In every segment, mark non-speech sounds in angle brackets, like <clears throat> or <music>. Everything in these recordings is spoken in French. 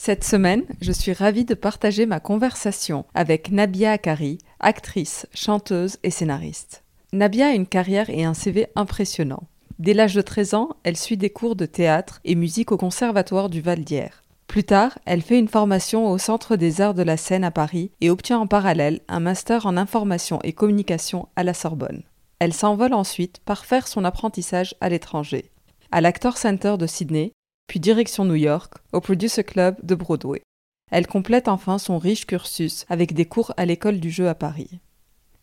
Cette semaine, je suis ravie de partager ma conversation avec Nabia Akari, actrice, chanteuse et scénariste. Nabia a une carrière et un CV impressionnants. Dès l'âge de 13 ans, elle suit des cours de théâtre et musique au Conservatoire du Val d'Hier. Plus tard, elle fait une formation au Centre des Arts de la Scène à Paris et obtient en parallèle un master en information et communication à la Sorbonne. Elle s'envole ensuite par faire son apprentissage à l'étranger, à l'Actor Center de Sydney, puis direction New York, au Producer Club de Broadway. Elle complète enfin son riche cursus avec des cours à l'école du jeu à Paris.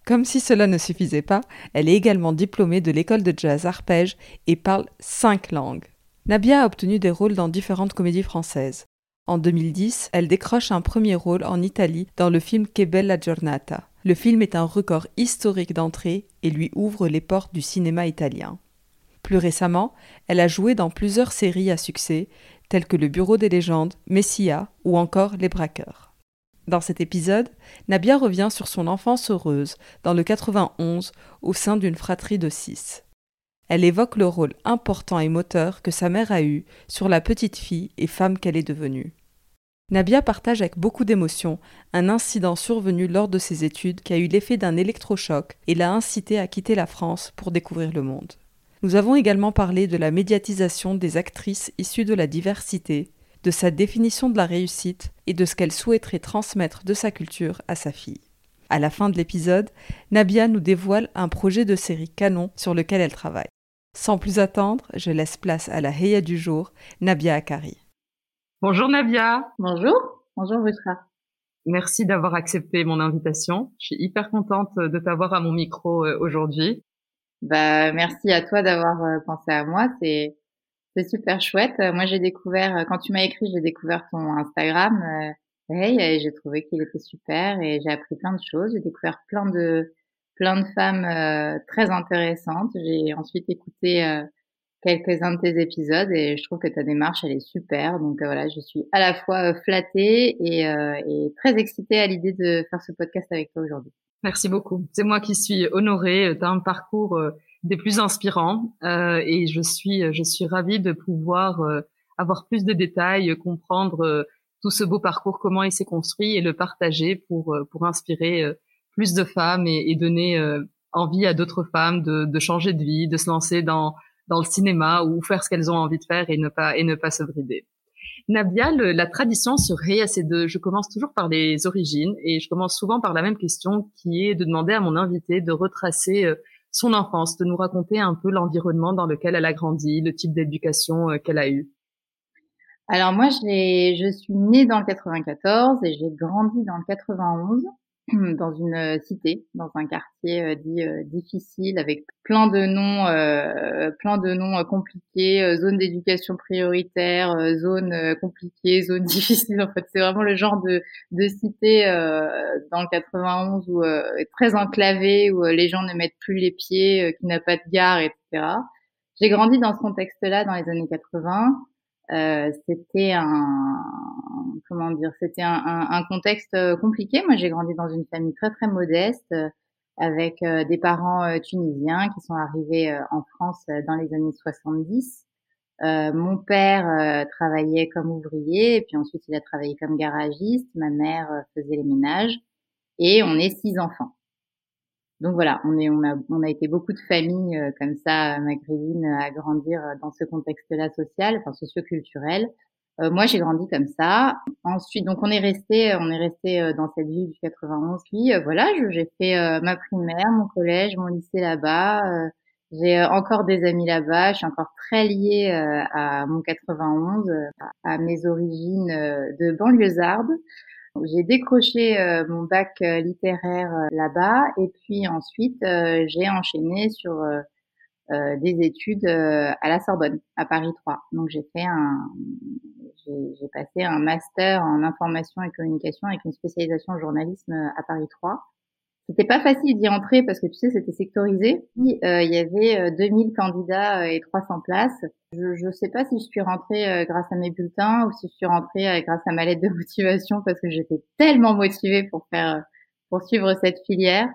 Comme si cela ne suffisait pas, elle est également diplômée de l'école de jazz arpège et parle cinq langues. Nabia a obtenu des rôles dans différentes comédies françaises. En 2010, elle décroche un premier rôle en Italie dans le film Che bella giornata. Le film est un record historique d'entrée et lui ouvre les portes du cinéma italien. Plus récemment, elle a joué dans plusieurs séries à succès, telles que Le Bureau des légendes, Messia ou encore Les Braqueurs. Dans cet épisode, Nabia revient sur son enfance heureuse dans le 91 au sein d'une fratrie de six. Elle évoque le rôle important et moteur que sa mère a eu sur la petite fille et femme qu'elle est devenue. Nabia partage avec beaucoup d'émotion un incident survenu lors de ses études qui a eu l'effet d'un électrochoc et l'a incité à quitter la France pour découvrir le monde. Nous avons également parlé de la médiatisation des actrices issues de la diversité, de sa définition de la réussite et de ce qu'elle souhaiterait transmettre de sa culture à sa fille. À la fin de l'épisode, Nabia nous dévoile un projet de série canon sur lequel elle travaille. Sans plus attendre, je laisse place à la Heya du jour, Nabia Akari. Bonjour Nabia. Bonjour. Bonjour Rutra. Merci d'avoir accepté mon invitation. Je suis hyper contente de t'avoir à mon micro euh, aujourd'hui. Bah, merci à toi d'avoir euh, pensé à moi. C'est, c'est super chouette. Moi, j'ai découvert, euh, quand tu m'as écrit, j'ai découvert ton Instagram, hey, et j'ai trouvé qu'il était super et j'ai appris plein de choses. J'ai découvert plein de, plein de femmes euh, très intéressantes. J'ai ensuite écouté euh, quelques-uns de tes épisodes et je trouve que ta démarche elle est super. Donc euh, voilà, je suis à la fois flattée et, et très excitée à l'idée de faire ce podcast avec toi aujourd'hui. Merci beaucoup. C'est moi qui suis honorée. Tu as un parcours des plus inspirants et je suis je suis ravie de pouvoir avoir plus de détails, comprendre tout ce beau parcours, comment il s'est construit et le partager pour pour inspirer plus de femmes et, donner euh, envie à d'autres femmes de, de, changer de vie, de se lancer dans dans le cinéma ou faire ce qu'elles ont envie de faire et ne pas et ne pas se brider. Nabia, la tradition Heya, c'est de, je commence toujours par les origines et je commence souvent par la même question qui est de demander à mon invité de retracer euh, son enfance, de nous raconter un peu l'environnement dans lequel elle a grandi, le type d'éducation euh, qu'elle a eu. Alors moi, je suis née dans le 94 et j'ai grandi dans le 91. <clears throat> dans une euh, cité, dans un quartier euh, dit euh, difficile, avec plein de noms, plein de noms compliqués, zone d'éducation prioritaire, zone compliquée, <laughs> zone difficile. En fait, c'est vraiment le genre de, de cité dans le 91 où très enclavé, où les gens ne mettent plus les pieds, qui n'a pas de gare, etc. J'ai grandi dans ce contexte-là dans les années 80. Euh, c'était un comment dire c'était un, un, un, contexte euh, compliqué moi j'ai grandi dans une famille très très modeste euh, avec des parents tunisiens qui sont arrivés en France dans les années 70 mon père travaillait comme ouvrier, et puis ensuite il a travaillé comme garagiste. Ma mère faisait les ménages, et on est six enfants. Donc voilà, on est, on a, on a été beaucoup de familles comme ça maghrébines à grandir dans ce contexte-là social, enfin socioculturel. Euh, moi, j'ai grandi comme ça. Ensuite, donc on est resté, on est resté euh, dans cette ville du 91. Puis euh, voilà, j'ai fait ma primaire, mon collège, mon lycée là-bas. j'ai encore des amis là-bas. Je suis encore très liée à mon 91, à mes origines de banlieusarde. J'ai décroché mon bac littéraire là-bas et puis ensuite j'ai enchaîné sur euh, des études euh, à la Sorbonne, à Paris 3. Donc j'ai fait un, j'ai passé un master en information et communication avec une spécialisation en journalisme à Paris 3. C'était pas facile d'y entrer parce que tu sais c'était sectorisé. Euh, il y avait 2000 candidats et 300 places. Je ne sais pas si je suis rentrée grâce à mes bulletins ou si je suis rentrée grâce à ma lettre de motivation parce que j'étais tellement motivée pour faire pour suivre cette filière.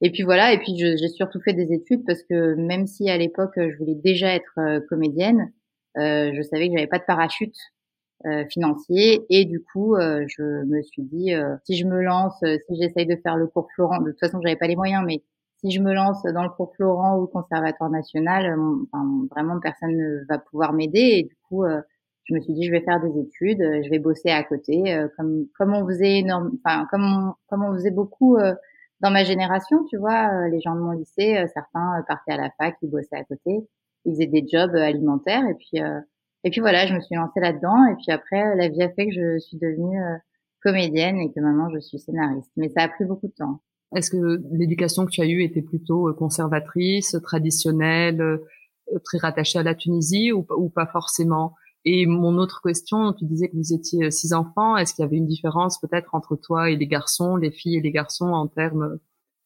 Et puis voilà, et puis j'ai surtout fait des études parce que même si à l'époque je voulais déjà être euh, comédienne, euh, je savais que j'avais pas de parachute euh, financier. Et du coup euh, je me suis dit si je me lance, si j'essaye de faire le cours Florent, de toute façon j'avais pas les moyens, mais si je me lance dans le cours Florent ou le Conservatoire national, enfin, vraiment personne ne va pouvoir m'aider. Et du coup je me suis dit je vais faire des études, je vais bosser à côté comme comme on faisait énorme, enfin comme on, comme on faisait beaucoup dans ma génération, tu vois, euh, les gens de mon lycée, euh, certains euh, partaient à la fac, ils bossaient à côté, ils faisaient des jobs alimentaires. Et puis et puis voilà, je me suis lancée là-dedans et puis après la vie a fait que je suis devenue comédienne et que maintenant je suis scénariste. Mais ça a pris beaucoup de temps. Est-ce que l'éducation que tu as eue était plutôt conservatrice, traditionnelle, très rattachée à la Tunisie ou, ou pas forcément? Et mon autre question, tu disais que vous étiez euh, six enfants. Est-ce qu'il y avait une différence peut-être entre toi et les garçons, les filles et les garçons en termes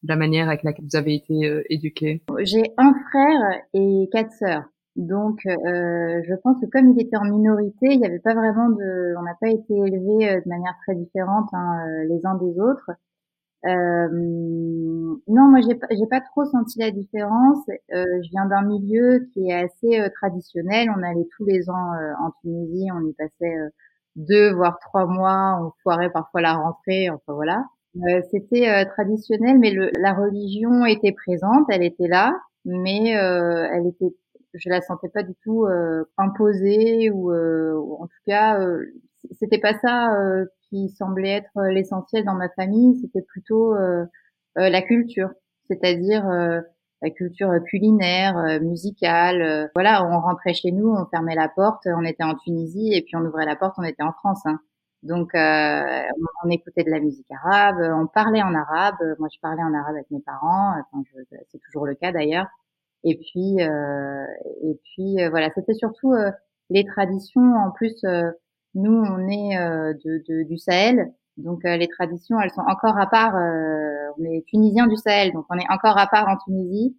de la manière avec laquelle vous avez été euh, éduqués? J'ai un frère et quatre sœurs. Donc, euh, je pense que comme il était en minorité, il n'y avait pas vraiment de, on n'a pas été élevés de manière très différente hein, les uns des autres. Euh, non, moi j'ai j'ai pas trop senti la différence. Euh, je viens d'un milieu qui est assez euh, traditionnel. On allait tous les ans euh, en Tunisie, on y passait euh, deux voire trois mois. On foirait parfois la rentrée. Enfin voilà. C'était traditionnel, mais le, la religion était présente, elle était là, mais elle était, je la sentais pas du tout imposée ou, ou, en tout cas, c'était pas ça qui semblait être euh, l'essentiel dans ma famille, c'était plutôt euh, euh, la culture, c'est-à-dire la culture culinaire, musicale. voilà, on rentrait chez nous, on fermait la porte, on était en Tunisie et puis on ouvrait la porte, on était en France. Hein. Donc on, écoutait de la musique arabe, on parlait en arabe. Moi, je parlais en arabe avec mes parents. C'est toujours le cas d'ailleurs. Et puis et puis voilà, c'était surtout les traditions. En plus, nous, on est euh, de, de, du Sahel, donc euh, les traditions, elles sont encore à part. Euh, on est tunisien du Sahel, donc on est encore à part en Tunisie.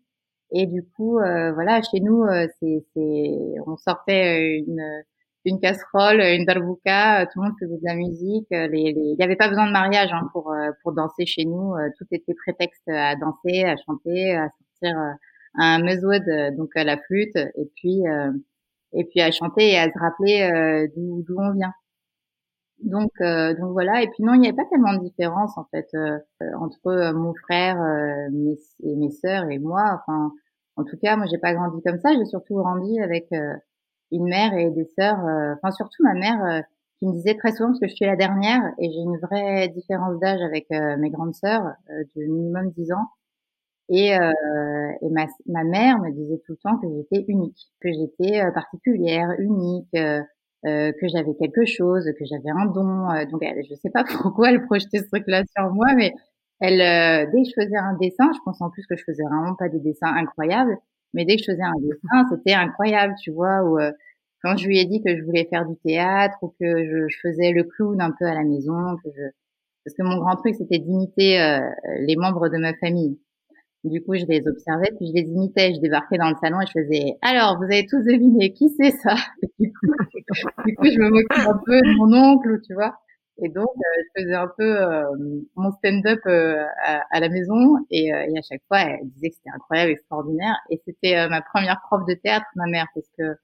Et du coup, voilà, chez nous, c'est, c'est, on sortait une, une casserole, une darbouka, tout le monde faisait de la musique. Les, il n'y avait pas besoin de mariage hein, pour pour danser chez nous. Tout était prétexte à danser, à chanter, à sortir un mezoued, donc à la flûte, et puis et puis à chanter et à se rappeler euh, d'où d'où on vient. Donc euh, donc voilà. Et puis non il n'y avait pas tellement de différence en fait euh, entre mon frère mes, et mes sœurs et moi. Enfin en tout cas moi j'ai pas grandi comme ça. J'ai surtout grandi avec une mère et des sœurs enfin surtout ma mère qui me disait très souvent parce que je suis la dernière et j'ai une vraie différence d'âge avec mes grandes sœurs de minimum 10 ans et, euh, et ma, ma, mère me disait tout le temps que j'étais unique, que j'étais euh, particulière, unique, euh, euh, que j'avais quelque chose, que j'avais un don. Euh, donc, elle, je sais pas <laughs> pourquoi elle projetait ce truc-là sur moi, mais elle, dès que je faisais un dessin, je pense en plus que je faisais vraiment pas des dessins incroyables, mais dès que je faisais un dessin, c'était incroyable, tu vois. Ou quand je lui ai dit que je voulais faire du théâtre ou que je, je faisais le clown un peu à la maison, que je parce que mon grand truc c'était d'imiter les membres de ma famille. Du coup, je les observais, puis je les imitais. Je débarquais dans le salon et je faisais Alors, vous avez tous deviné qui c'est ça? Du coup, je me moquais un peu de mon oncle, tu vois. Et donc, euh, je faisais un peu euh, mon stand-up euh, à, la maison et, à chaque fois, elle disait que c'était incroyable, extraordinaire. Et c'était ma première prof de théâtre, ma mère, parce que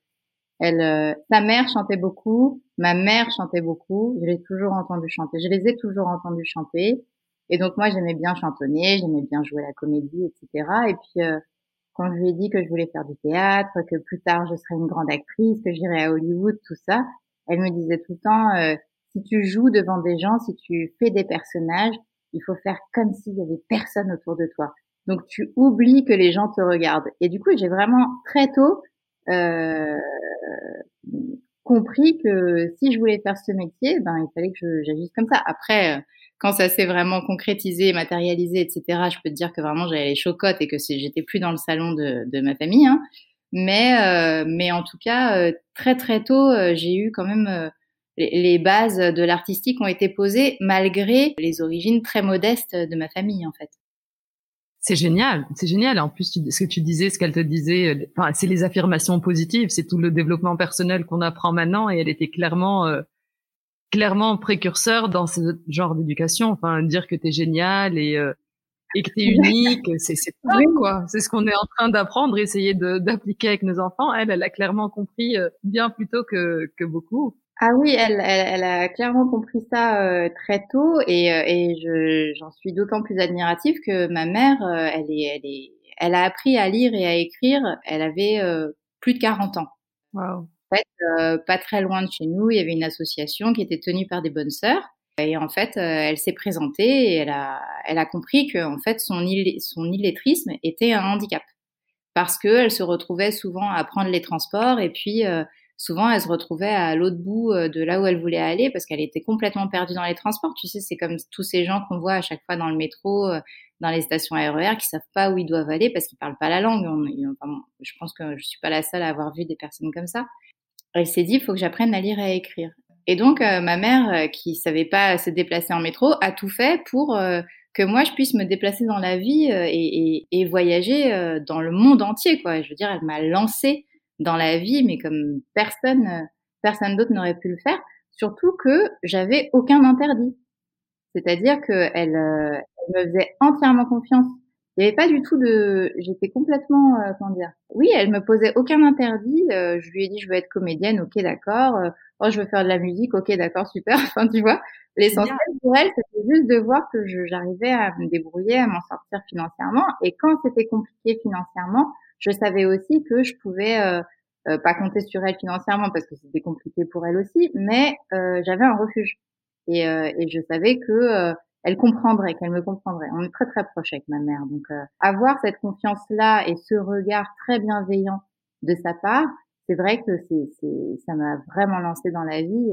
Elle, sa mère chantait beaucoup, ma mère chantait beaucoup. Je l'ai toujours entendu chanter. Je les ai toujours entendus chanter. Et donc moi, j'aimais bien chantonner, j'aimais bien jouer la comédie, etc. Et puis euh, quand je lui ai dit que je voulais faire du théâtre, que plus tard je serais une grande actrice, que j'irais à Hollywood, tout ça, elle me disait tout le temps euh, si tu joues devant des gens, si tu fais des personnages, il faut faire comme s'il y avait personne autour de toi. Donc tu oublies que les gens te regardent. Et du coup, j'ai vraiment très tôt euh, compris que si je voulais faire ce métier, ben il fallait que j'agisse comme ça. Après, euh, quand ça s'est vraiment concrétisé, matérialisé, etc., je peux te dire que vraiment j'avais les chocottes et que j'étais plus dans le salon de, ma famille. Hein. Mais, euh, mais en tout cas, euh, très très tôt, j'ai eu quand même les bases de l'artistique ont été posées malgré les origines très modestes de ma famille en fait. C'est génial, c'est génial. En plus, ce que tu disais, ce qu'elle te disait, euh, c'est les affirmations positives, c'est tout le développement personnel qu'on apprend maintenant, et elle était clairement, euh, clairement précurseur dans ce genre d'éducation. Enfin, dire que t'es génial et euh, et que t'es <laughs> unique, c'est c'est quoi. C'est ce qu'on est en train d'apprendre, essayer d'appliquer avec nos enfants. Elle, elle a clairement compris bien plus tôt que que beaucoup. Ah oui, elle, elle, a clairement compris ça euh, très tôt et, euh, et je, j'en suis d'autant plus admirative que ma mère, euh, elle est, elle est, elle a appris à lire et à écrire. Elle avait plus de 40 ans. Wow. Fait, pas très loin de chez nous, il y avait une association qui était tenue par des bonnes sœurs. Et en fait, elle s'est présentée et elle a, compris que en fait son, illettrisme était un handicap parce qu'elle se retrouvait souvent à prendre les transports et puis souvent elle se retrouvait à l'autre bout euh, de là où elle voulait aller parce qu'elle était complètement perdue dans les transports. Tu sais, c'est comme tous ces gens qu'on voit à chaque fois dans le métro, euh, dans les stations RER, qui savent pas où ils doivent aller parce qu'ils parlent pas la langue. je pense que je suis pas la seule à avoir vu des personnes comme ça. Elle s'est dit, il faut que j'apprenne à lire et à écrire. Et donc, euh, ma mère, qui savait pas se déplacer en métro, a tout fait pour que moi, je puisse me déplacer dans la vie et, voyager dans le monde entier. Quoi. Je veux dire, elle m'a lancée dans la vie, mais comme personne, euh, personne d'autre n'aurait pu le faire. Surtout que j'avais aucun interdit. C'est-à-dire qu'elle euh, elle me faisait entièrement confiance. Il n'y avait pas du tout de, j'étais complètement, euh, comment dire. Oui, elle me posait aucun interdit. je lui ai dit, je veux être comédienne, ok, d'accord. oh, je veux faire de la musique, ok, d'accord, super. <laughs> Enfin, tu vois, l'essentiel pour elle, c'était juste de voir que j'arrivais à me débrouiller, à m'en sortir financièrement. Et quand c'était compliqué financièrement, je savais aussi que je pouvais euh, euh, pas compter sur elle financièrement parce que c'était compliqué pour elle aussi, mais euh, j'avais un refuge et, et, je savais que elle comprendrait, qu'elle me comprendrait. On est très très proche avec ma mère, donc avoir cette confiance là et ce regard très bienveillant de sa part, c'est vrai que c'est, ça m'a vraiment lancé dans la vie.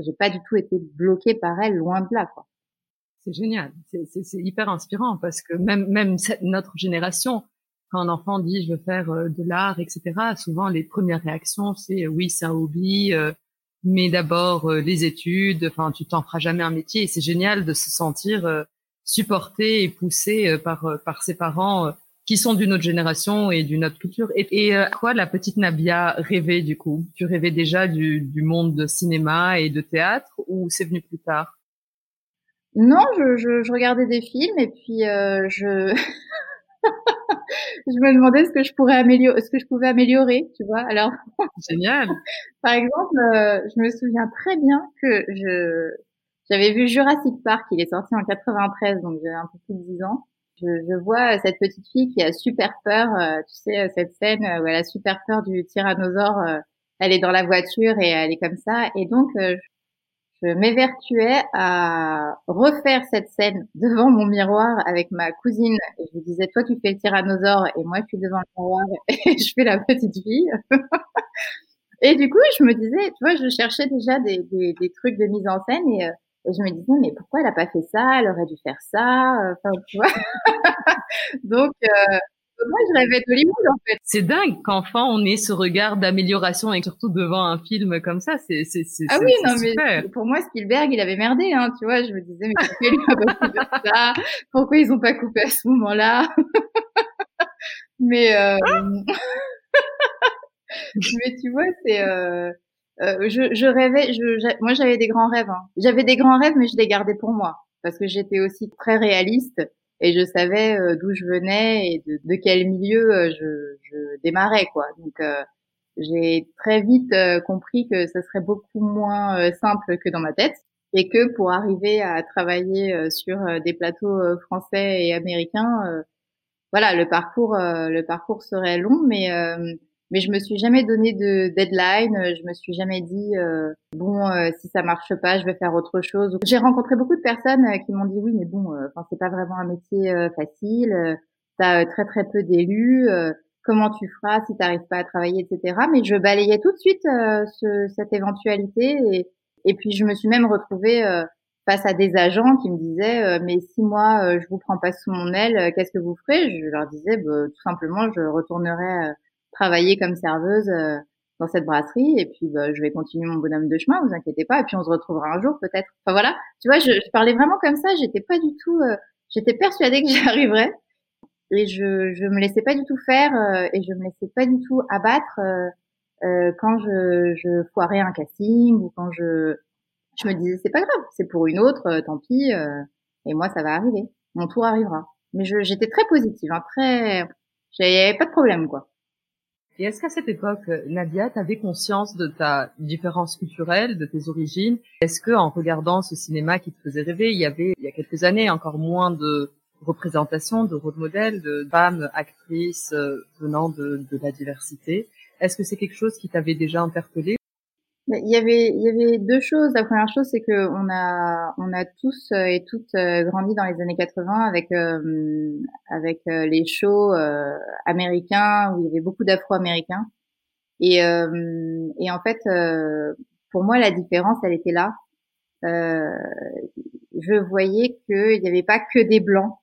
J'ai pas du tout été bloquée par elle, loin de là, quoi. C'est génial, c'est hyper inspirant parce que même même notre génération, quand un enfant dit je veux faire euh, de l'art, etc., souvent les premières réactions c'est euh, oui c'est un hobby, euh, mais d'abord les études. Enfin, tu t'en feras jamais un métier. Et c'est génial de se sentir supporté et poussé par par ses parents qui sont d'une autre génération et d'une autre culture. Et, et quoi la petite Nabia rêvait du coup? Tu rêvais déjà du, du monde de cinéma et de théâtre ou c'est venu plus tard? Non, je, je, je, regardais des films et puis je <laughs> je me demandais ce que je pourrais améliorer, ce que je pouvais améliorer, tu vois. Alors, génial. <laughs> Par exemple, euh, je me souviens très bien que je j'avais vu Jurassic Park, il est sorti en 93, donc j'ai un peu plus de 10 ans. Je, je, vois cette petite fille qui a super peur, euh, tu sais, cette scène où elle a super peur du tyrannosaure. Euh, elle est dans la voiture et elle est comme ça. Et donc, je m'évertuais à refaire cette scène <laughs> devant mon miroir avec ma cousine. Et je lui disais, toi, tu fais le tyrannosaure et moi, je suis devant le miroir <laughs> et je fais la petite fille. <laughs> et du coup, je me disais, tu vois, je cherchais déjà des, trucs de mise en scène et, euh, et, je me disais, mais pourquoi elle a pas fait ça? Elle aurait dû faire ça. Enfin, tu vois. Donc, euh, moi, je rêvais d'Hollywood, en fait. C'est dingue qu'enfant, on ait ce regard d'amélioration et surtout devant un film comme ça. C'est, c'est, c'est, ah oui, non, mais pour moi, Spielberg, il avait merdé, hein, tu vois. Je me disais, mais pourquoi il a pas ça? Pourquoi ils ont pas coupé à ce moment-là? mais, euh... mais tu vois, c'est, euh... Euh, je, je, rêvais, je, moi j'avais des grands rêves. Hein. J'avais des grands rêves, mais je les gardais pour moi parce que j'étais aussi très réaliste et je savais euh, d'où je venais et de, de quel milieu euh, je, je, démarrais quoi. Donc euh, j'ai très vite compris que ça serait beaucoup moins simple que dans ma tête et que pour arriver à travailler sur des plateaux français et américains, voilà, le parcours, le parcours serait long, mais mais je me suis jamais donné de deadline. Je me suis jamais dit euh, bon euh, si ça marche pas, je vais faire autre chose. J'ai rencontré beaucoup de personnes euh, qui m'ont dit oui mais bon, enfin c'est pas vraiment un métier facile. T'as très très peu d'élus. comment tu feras si t'arrives pas à travailler, etc. Mais je balayais tout de suite ce, cette éventualité et, et puis je me suis même retrouvée face à des agents qui me disaient mais si moi je vous prends pas sous mon aile, qu'est-ce que vous ferez? Je leur disais bah, tout simplement je retournerai travailler comme serveuse euh, dans cette brasserie et puis bah, je vais continuer mon bonhomme de chemin, vous inquiétez pas, et puis on se retrouvera un jour peut-être. Enfin voilà, tu vois, je, je parlais vraiment comme ça, j'étais pas du tout, euh, j'étais persuadée que <laughs> j'y arriverais et je je me laissais pas du tout faire euh, et je me laissais pas du tout abattre quand je je foirais un casting ou quand je je me disais c'est pas grave, c'est pour une autre, tant pis et moi ça va arriver, mon tour arrivera. Mais j'étais très positive, hein, très j'avais pas de problème quoi. Et est-ce qu'à cette époque, Nadia, tu avais conscience de ta différence culturelle, de tes origines? Est-ce que en regardant ce cinéma qui te faisait rêver, il y avait il y a quelques années encore moins de représentation, de rôle modèle, de femmes actrices euh, venant de, de la diversité? Est-ce que c'est quelque chose qui t'avait déjà interpellé il y avait, il y avait deux choses. La première chose, c'est que on a, on a tous euh, et toutes euh, grandi dans les années 80 avec, euh, avec les shows américains où il y avait beaucoup d'Afro-Américains. Et, et en fait, pour moi, la différence, elle était là. je voyais qu'il n'y avait pas que des blancs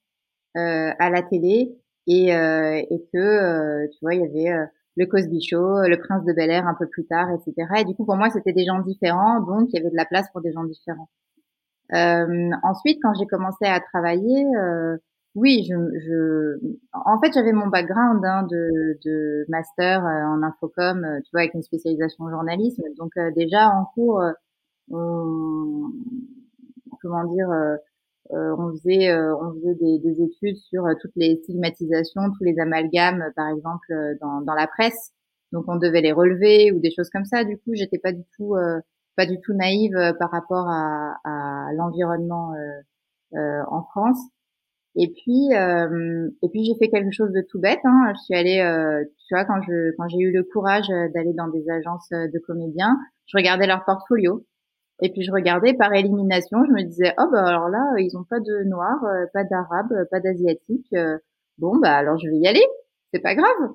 à la télé et, et que, tu vois, il y avait le Cosby Show, le Prince de Bel Air un peu plus tard, etc. Et du coup, pour moi, c'était des gens différents, donc il y avait de la place pour des gens différents. Euh, ensuite, quand j'ai commencé à travailler, euh, oui, je, je, en fait, j'avais mon background hein, de, de, master euh, en infocom, euh, tu vois, avec une spécialisation en journalisme. Donc euh, déjà en cours, comment dire, euh, on faisait, euh, on faisait des, des, études sur euh, toutes les stigmatisations, tous les amalgames, par exemple, dans, dans, la presse. Donc on devait les relever ou des choses comme ça. Du coup, j'étais pas du tout, pas du tout naïve par rapport à, à l'environnement en France. Et puis, et puis j'ai fait quelque chose de tout bête. Hein. Je suis allée, tu vois, quand je, quand j'ai eu le courage d'aller dans des agences de comédiens, je regardais leur portfolio et puis je regardais par élimination, je me disais oh bah alors là ils ont pas de noirs, euh, pas d'arabes, euh, pas d'asiatiques. Euh, bon bah alors je vais y aller, c'est pas grave.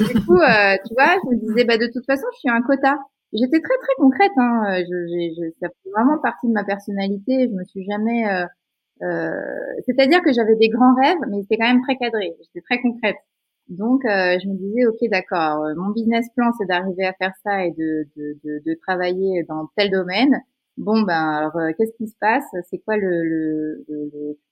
Et du coup tu vois, je me disais bah de toute façon je suis un quota. J'étais très très concrète, hein. Je, je, ça fait vraiment partie de ma personnalité. Je me suis jamais, c'est-à-dire que j'avais des grands rêves, mais c'était quand même très cadré. J'étais très concrète. Donc, je me disais, ok, d'accord, mon business plan, c'est d'arriver à faire ça et de, de, de, de, travailler dans tel domaine bon ben alors euh, qu'est-ce qui se passe? C'est quoi le,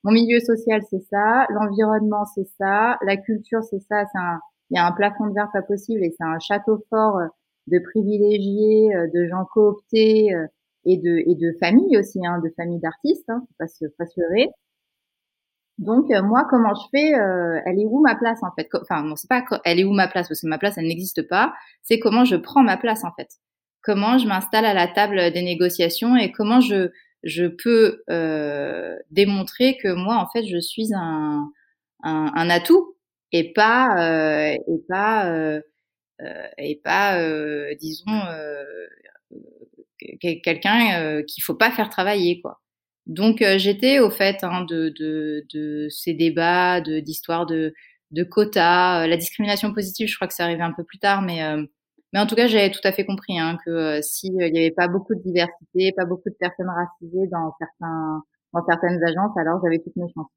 mon milieu social C'est ça, l'environnement c'est ça, la culture c'est ça. C'est un, il y a un plafond de verre pas possible et c'est un château fort euh, de privilégiés, euh, de gens cooptés et de et de familles aussi, hein, de familles d'artistes. Hein, faut pas se pas se Donc moi, comment je fais Elle est où ma place en fait? Enfin non, c'est pas elle est où ma place? Parce que ma place elle n'existe pas. C'est comment je prends ma place en fait? Comment je m'installe à la table des négociations et comment je, je peux euh, démontrer que moi, en fait, je suis un, un, atout et pas, euh, et pas, euh, et pas, disons, quelqu'un qu'il faut pas faire travailler, quoi. Donc, j'étais au fait hein, de, de, de, ces débats, d'histoire de, de, quotas, la discrimination positive. Je crois que c'est arrivé un peu plus tard, mais mais en tout cas, j'avais tout à fait compris hein, que euh, s'il n'y avait pas beaucoup de diversité, pas beaucoup de personnes racisées dans certains dans certaines agences, alors j'avais toutes mes chances.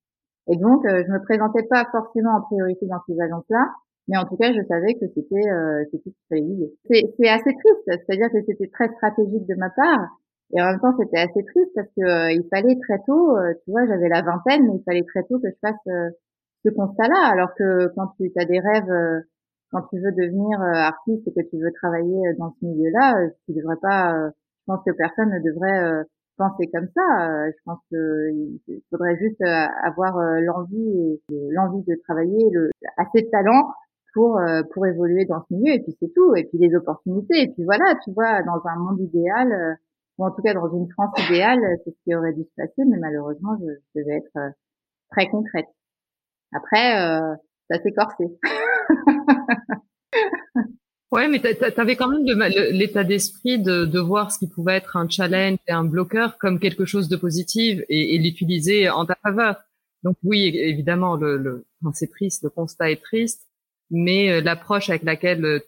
Et donc, euh, je me présentais pas forcément en priorité dans ces agences-là, mais en tout cas, je savais que c'était euh, c'était ce C'est assez triste, c'est-à-dire que c'était très stratégique de ma part, et en même temps, c'était assez triste parce que euh, il fallait très tôt, tu vois, j'avais la vingtaine, mais il fallait très tôt que je fasse ce constat-là, alors que quand tu as des rêves quand tu veux devenir euh, artiste et que tu veux travailler euh, dans ce milieu-là, euh, tu devrais pas. je pense que personne ne devrait penser comme ça. je pense qu'il faudrait juste avoir l'envie l'envie de travailler, le, assez de talent pour pour évoluer dans ce milieu et puis c'est tout et puis les opportunités et puis voilà tu vois dans un monde idéal ou en tout cas dans une France idéale c'est ce qui aurait dû se passer mais malheureusement je, je devais être très concrète après euh, ça s'est corsé <laughs> <laughs> Ouais, mais tu avais quand même l'état d'esprit de, de voir ce qui pouvait être un challenge et un bloqueur comme quelque chose de positif et, et l'utiliser en ta faveur. Donc oui, évidemment, le, le c'est triste, le constat est triste, mais euh, l'approche avec laquelle euh,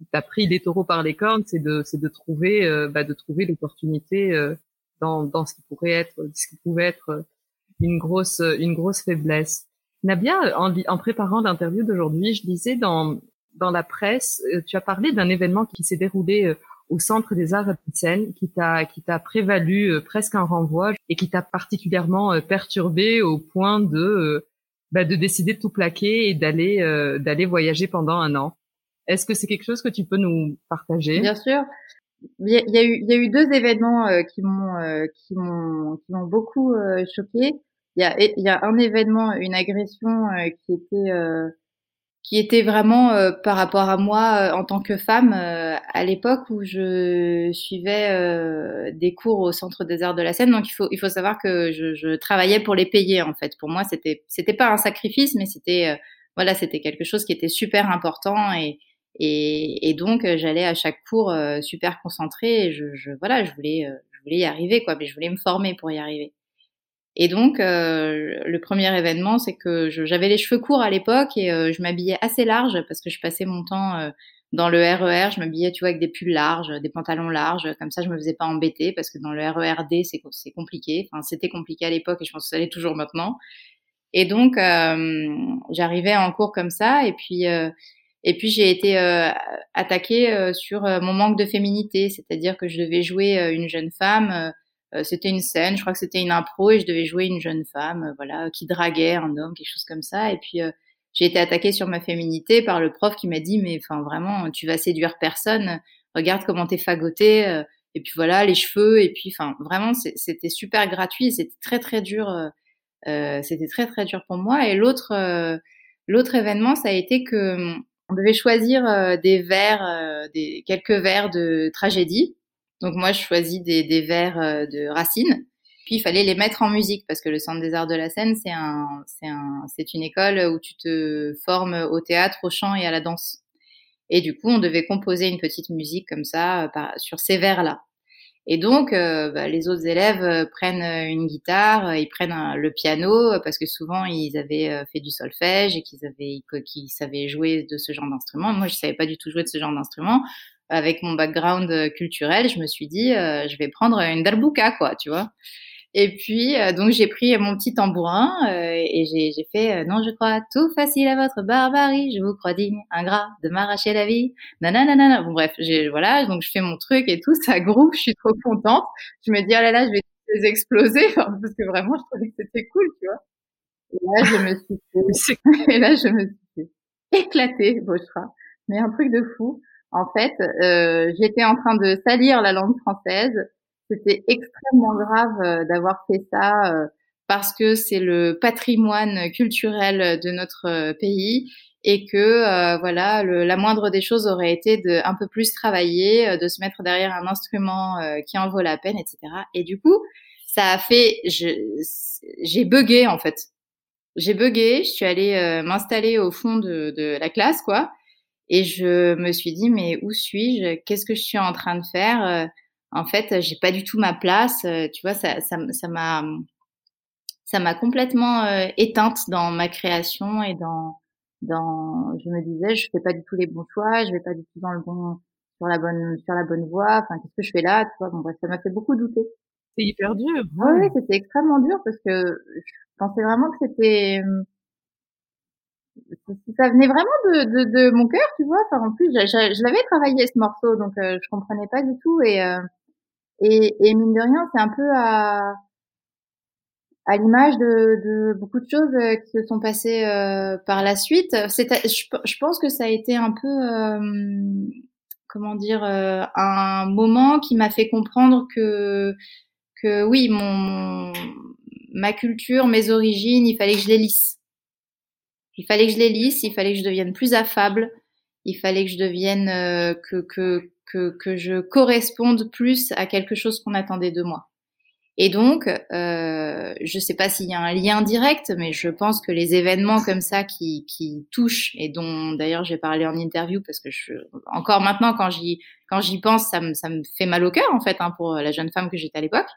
tu as pris les taureaux par les cornes, c'est de, c'est de trouver, euh, bah, de trouver l'opportunité dans, dans ce qui pourrait être, ce qui pouvait être une grosse, une grosse faiblesse. Nabia, en, préparant l'interview d'aujourd'hui, je disais dans dans la presse, euh, tu as parlé d'un événement qui s'est déroulé euh, au Centre des Arts Seine, qui t'a qui t'a prévalu euh, presque un renvoi et qui t'a particulièrement perturbé au point de bah, de décider de tout plaquer et d'aller d'aller voyager pendant un an. Est-ce que c'est quelque chose que tu peux nous partager? Bien sûr. Il y a eu il y a eu deux événements qui m'ont qui m'ont qui m'ont beaucoup choqué. Il y a y a un événement, une agression qui était qui était vraiment euh, par rapport à moi euh, en tant que femme euh, à l'époque où je suivais des cours au Centre des Arts de la Seine. Donc il faut il faut savoir que je, je travaillais pour les payer en fait. Pour moi c'était c'était pas un sacrifice mais c'était voilà c'était quelque chose qui était super important et et, et donc j'allais à chaque cours super concentrée et je, je voilà je voulais je voulais y arriver quoi mais je voulais me former pour y arriver. Et donc, euh, le premier événement, c'est que j'avais les cheveux courts à l'époque et euh, je m'habillais assez large parce que je passais mon temps euh, dans le RER. E je m'habillais, tu vois, avec des pulls larges, des pantalons larges. Comme ça, je me faisais pas embêter parce que dans le RERD, c'est compliqué. Enfin, c'était compliqué à l'époque et je pense que ça l'est toujours maintenant. Et donc, j'arrivais en cours comme ça et puis. et puis j'ai été attaquée sur mon manque de féminité, c'est-à-dire que je devais jouer une jeune femme euh, c'était une scène, je crois que c'était une impro et je devais jouer une jeune femme, euh, voilà, qui draguait un homme, quelque chose comme ça. Et puis euh, j'ai été attaquée sur ma féminité par le prof qui m'a dit mais enfin vraiment tu vas séduire personne, regarde comment t'es fagotée et puis voilà les cheveux. Et puis enfin vraiment c'était super gratuit, c'était très très dur, euh, c'était très très dur pour moi. Et l'autre l'autre événement ça a été que on devait choisir des vers, des quelques vers de tragédie donc moi, je choisis des, des vers euh, de Racine. Puis il fallait les mettre en musique parce que le Centre des Arts de la Seine, c'est un, c'est un, c'est une école où tu te formes au théâtre, au chant et à la danse. Et du coup, on devait composer une petite musique comme ça euh, par, sur ces vers-là. Et donc, euh, bah, les autres élèves prennent une guitare, ils prennent le piano parce que souvent ils avaient fait du solfège et qu'ils avaient, qu'ils savaient jouer de ce genre d'instrument. Moi, je savais pas du tout jouer de ce genre d'instrument avec mon background euh, culturel, je me suis dit, euh, je vais prendre une darbuka, quoi, tu vois. Et puis, euh, donc, j'ai pris mon petit tambourin et j'ai fait Non, je crois tout facile à votre barbarie, je vous crois digne, ingrat, de m'arracher la vie. Nanana. Bon, bref, voilà, donc je fais mon truc et tout, <laughs> ça groupe, je suis trop contente. Je me dis, oh là là, je vais les exploser, <laughs> parce que vraiment, je trouvais que c'était cool, tu vois. Et là, je me suis <laughs> fait, et là, je me suis fait éclater, crois. mais un truc de fou. En fait, euh, j'étais en train de salir la langue française. C'était extrêmement grave euh, d'avoir fait ça euh, parce que c'est le patrimoine culturel de notre pays et que voilà la moindre des choses aurait été de un peu plus travailler, de se mettre derrière un instrument qui en vaut la peine, etc. Et du coup, ça a fait, j'ai bugué en fait. J'ai bugué, je suis allée m'installer au fond de, de la classe, quoi. Et je me suis dit, mais où suis-je? Qu'est-ce que je suis en train de faire? Euh, En fait, j'ai pas du tout ma place. Euh, tu vois, ça, ça, ça m'a, ça m'a complètement euh, éteinte dans ma création et dans, dans. Je me disais, je fais pas du tout les bons choix, je vais pas du tout dans le bon, sur la bonne, sur la bonne voie. Enfin, qu'est-ce que je fais là? Tu vois, bon bref, ça m'a fait beaucoup douter. C'est hyper dur. Oui, c'était extrêmement dur parce que je pensais vraiment que c'était ça venait vraiment de, de, de mon cœur, tu vois. Enfin, en plus, je, je, l'avais travaillé ce morceau, donc euh, je comprenais pas du tout. Et, euh, et, et, mine de rien, c'est un peu à, à l'image de, de, beaucoup de choses euh, qui se sont passées euh, par la suite. Je, je, pense que ça a été un peu, comment dire, un moment qui m'a fait comprendre que que oui, mon ma culture, mes origines, il fallait que je les lisse Il fallait que je les lisse, il fallait que je devienne plus affable, il fallait que je devienne euh, que, que que que je corresponde plus à quelque chose qu'on attendait de moi. Et donc, euh, je ne sais pas s'il y a un lien direct, mais je pense que les événements comme ça qui, qui touchent et dont d'ailleurs j'ai parlé en interview parce que je, encore maintenant quand j'y quand j'y pense, ça me ça me fait mal au cœur en fait hein, pour la jeune femme que j'étais à l'époque.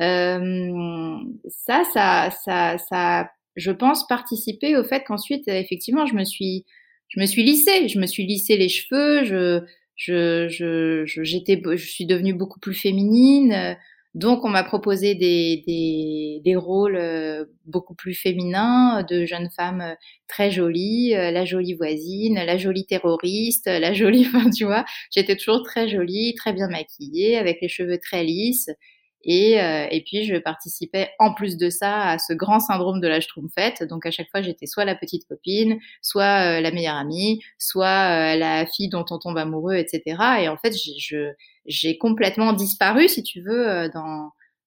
Euh, ça, ça, ça, ça, je pense participer au fait qu'ensuite effectivement je me suis je me suis lissée, je me suis lissé les cheveux, je je je j'étais je suis devenue beaucoup plus féminine donc, on m'a proposé des, des, des, rôles euh, beaucoup plus féminins, de jeunes femmes euh, très jolies, euh, la jolie voisine, la jolie terroriste, la <laughs> jolie, enfin, tu vois, j'étais toujours très jolie, très bien maquillée, avec les cheveux très lisses. Et, et puis, je participais en plus de ça à ce grand syndrome de la Schtroumpfette. Donc, à chaque fois, j'étais soit la petite copine, soit la meilleure amie, soit la fille dont on tombe amoureux, etc. Et en fait, j'ai complètement disparu, si tu veux, euh,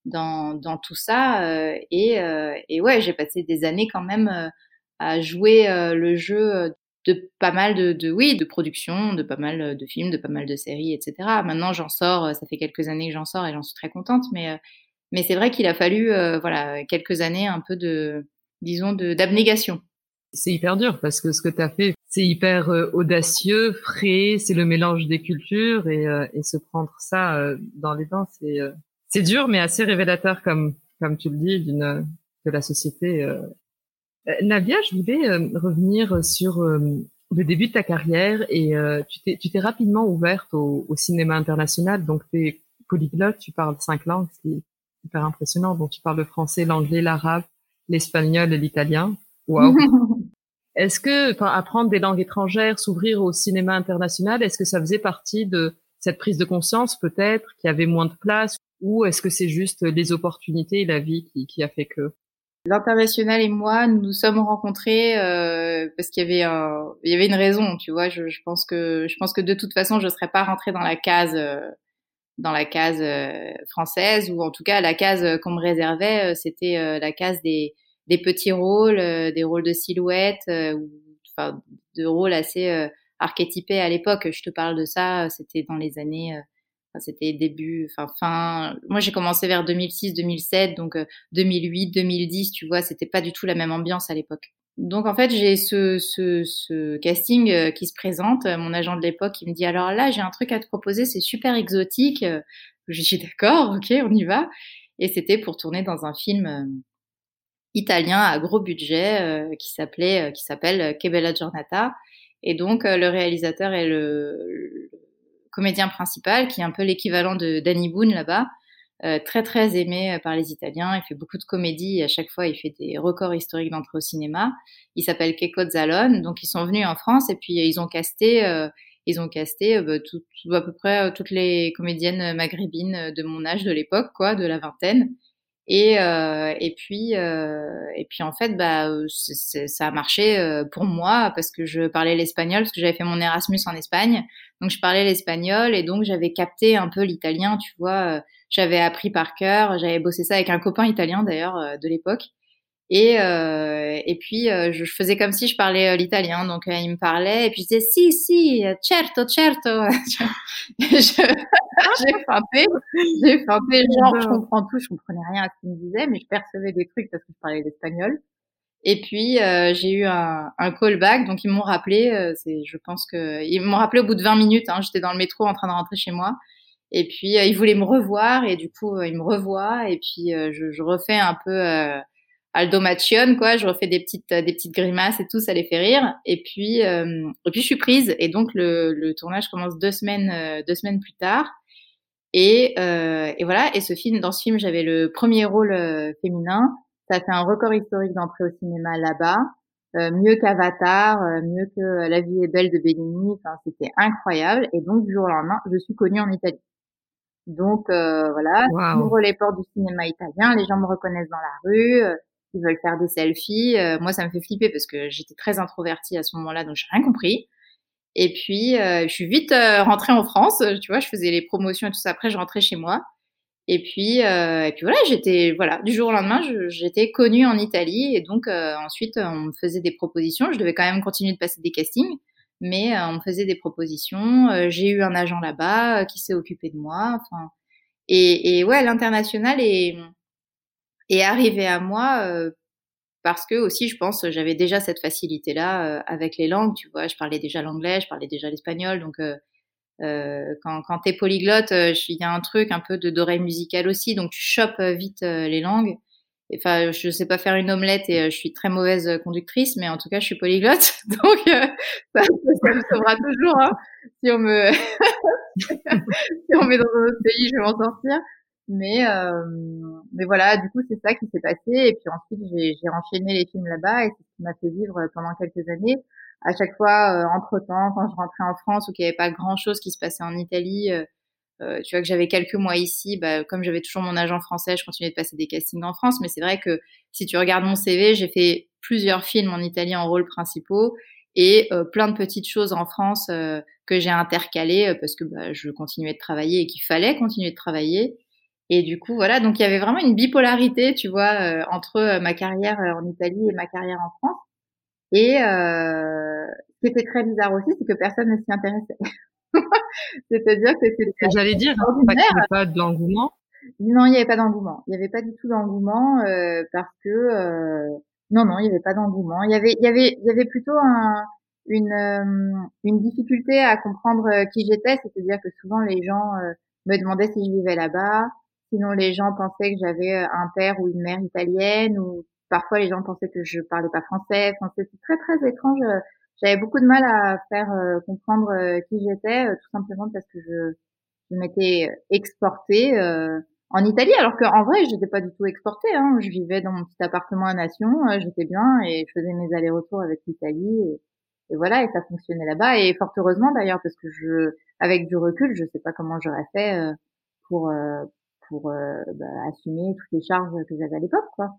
dans tout ça. Euh, et, euh, et ouais, j'ai passé des années quand même à jouer le jeu de pas mal de, oui de production, de pas mal de films, de pas mal de séries, etc. Maintenant, j'en sors. Ça fait quelques années que j'en sors et j'en suis très contente. Mais mais c'est vrai qu'il a fallu voilà quelques années un peu de disons de d'abnégation. C'est hyper dur parce que ce que tu as fait, c'est hyper euh, audacieux, frais, c'est le mélange des cultures et, euh, et se prendre ça euh, dans les dents, c'est c'est dur mais assez révélateur comme comme tu le dis d'une de la société. Navia, je voulais revenir sur le début de ta carrière et tu t'es tu t'es rapidement ouverte au, au, cinéma international, donc tu es polyglotte, tu parles cinq langues, c'est hyper impressionnant. Donc tu parles le français, l'anglais, l'arabe, l'espagnol et l'italien. Wow. <laughs> Est-ce que, enfin, apprendre des langues étrangères, s'ouvrir au cinéma international, est-ce que ça faisait partie de cette prise de conscience peut-être qu'il y avait moins de place, ou est-ce que c'est juste les opportunités et la vie qui, qui a fait que L'international et moi, nous nous sommes rencontrés euh, parce qu'il y avait une raison, tu vois. Je, pense que je pense que de toute façon, je serais pas rentrée dans la case euh, dans la case euh, française ou en tout cas la case qu'on me réservait, c'était la case des petits rôles, des rôles de silhouette, de rôles assez archétypés à l'époque. Je te parle de ça, c'était dans les années c'était début, enfin fin. Moi, j'ai commencé vers 2006, 2007, donc 2008, 2010, tu vois, c'était pas du tout la même ambiance à l'époque. Donc en fait, j'ai ce, ce, ce, casting qui se présente. Mon agent de l'époque, il me dit alors là, j'ai un truc à te proposer, c'est super exotique. Je dis d'accord, ok, on y va. Et c'était pour tourner dans un film italien à gros budget euh, qui s'appelait euh, qui s'appelle Che bella giornata et donc euh, le réalisateur est le, comédien principal qui est un peu l'équivalent de Danny Boone là-bas. Très très aimé par les Italiens. Il fait beaucoup de comédies à chaque fois il fait des records historiques d'entrée au cinéma. Il s'appelle Keiko Zalone. Donc ils sont venus en France et puis ils ont casté ils ont casté bah, tout, à peu près toutes les comédiennes maghrébines de mon âge de l'époque quoi de la vingtaine. Et, euh, et puis euh, et puis en fait bah ça a marché euh, pour moi parce que je parlais l'espagnol parce que j'avais fait mon Erasmus en Espagne donc je parlais l'espagnol et donc j'avais capté un peu l'italien tu vois j'avais appris par cœur j'avais bossé ça avec un copain italien d'ailleurs de l'époque et, euh, et puis, euh, je, faisais comme si je parlais euh, l'italien. Donc, euh, il me parlait. Et puis, je disais, si, si, certo, certo. <laughs> j'ai feinté. J'ai feinté. Genre, je comprends tout. Je comprenais rien à ce qu'il me disait, mais je percevais des trucs parce que je parlais l'espagnol. Et puis, j'ai eu un, un, callback. Donc, ils m'ont rappelé. c'est, je pense que ils m'ont rappelé au bout de 20 minutes. Hein, j'étais dans le métro en train de rentrer chez moi. Et puis, ils voulaient me revoir. Et du coup, ils me revoient. Et puis, je, je refais un peu Aldomation, quoi. Je refais des petites, des petites grimaces et tout, ça les fait rire. Et puis, euh, et puis je suis prise. Et donc le, le tournage commence deux semaines, euh, deux semaines plus tard. Et, euh, et voilà. Et ce film, dans ce film, j'avais le premier rôle euh, féminin. Ça fait un record historique d'entrée au cinéma là-bas. Euh, mieux qu'Avatar, mieux que La vie est belle de Bellini. Enfin, c'était incroyable. Et donc du jour au lendemain, je suis connue en Italie. Donc voilà, j'ouvre les portes du cinéma italien, les gens me reconnaissent dans la rue, ils veulent faire des selfies. Euh, moi, ça me fait flipper parce que j'étais très introvertie à ce moment-là, donc j'ai rien compris. Et puis, euh, je suis vite euh, rentrée en France. Tu vois, je faisais les promotions et tout ça. Après, je rentrais chez moi. Et puis, euh, et puis voilà, j'étais voilà du jour au lendemain, j'étais connue en Italie et donc euh, ensuite on me faisait des propositions. Je devais quand même continuer de passer des castings, mais euh, on me faisait des propositions. Euh, j'ai eu un agent là-bas qui s'est occupé de moi. Enfin, et, et ouais, l'international est est arrivé à moi parce que aussi, je pense, j'avais déjà cette facilité-là avec les langues. Tu vois, je parlais déjà l'anglais, je parlais déjà l'espagnol, donc euh, quand, quand t'es polyglotte, euh, il y a un truc un peu de d'oreille musicale aussi, donc tu chopes euh, vite les langues. Enfin, je sais pas faire une omelette et je suis très mauvaise conductrice, mais en tout cas, je suis polyglotte, <laughs> donc <laughs> ça, ça, me sauvera toujours. Hein. Si on me <laughs> si on met dans un autre pays, je vais m'en sortir. Mais euh, mais voilà, du coup, c'est ça qui s'est passé. Et puis ensuite, j'ai enchaîné les films là-bas et c'est ce qui m'a fait vivre pendant quelques années à chaque fois, euh, entre temps, quand je rentrais en France ou qu'il n'y avait pas grand chose qui se passait en Italie, euh, euh, tu vois que j'avais quelques mois ici, bah, comme j'avais toujours mon agent français, je continuais de passer des castings en France. Mais c'est vrai que si tu regardes mon CV, j'ai fait plusieurs films en Italie en rôles principaux et plein de petites choses en France que j'ai intercalées parce que bah, je continuais de travailler et qu'il fallait continuer de travailler. Et du coup, voilà, donc il y avait vraiment une bipolarité, tu vois, entre ma carrière en Italie et ma carrière en France. Et euh, ce qui était très bizarre aussi, c'est que personne ne s'y intéressait. <laughs> C'est-à-dire que c'était. J'allais dire, il n'y avait pas d'engouement. Non, il n'y avait pas d'engouement. Il n'y avait pas du tout d'engouement euh, parce que euh, non, non, il n'y avait pas d'engouement. Il y avait, il y avait, il y avait plutôt un, une, euh, une difficulté à comprendre euh, qui j'étais. C'est-à-dire que souvent les gens euh, me demandaient si je vivais là-bas. Sinon, les gens pensaient que j'avais un père ou une mère italienne ou Parfois, les gens pensaient que je parlais pas français. Enfin, c'était très très étrange. J'avais beaucoup de mal à faire euh, comprendre euh, qui j'étais, euh, tout simplement parce que je, m'étais exportée en Italie, alors qu'en vrai, je n'étais pas du tout exportée. Hein. Je vivais dans mon petit appartement à Nation, j'étais bien et je faisais mes allers-retours avec l'Italie. Et, voilà, et ça fonctionnait là-bas. Et fort heureusement d'ailleurs, parce que je, avec du recul, je sais pas comment j'aurais fait pour pour bah, assumer toutes les charges que j'avais à l'époque, quoi.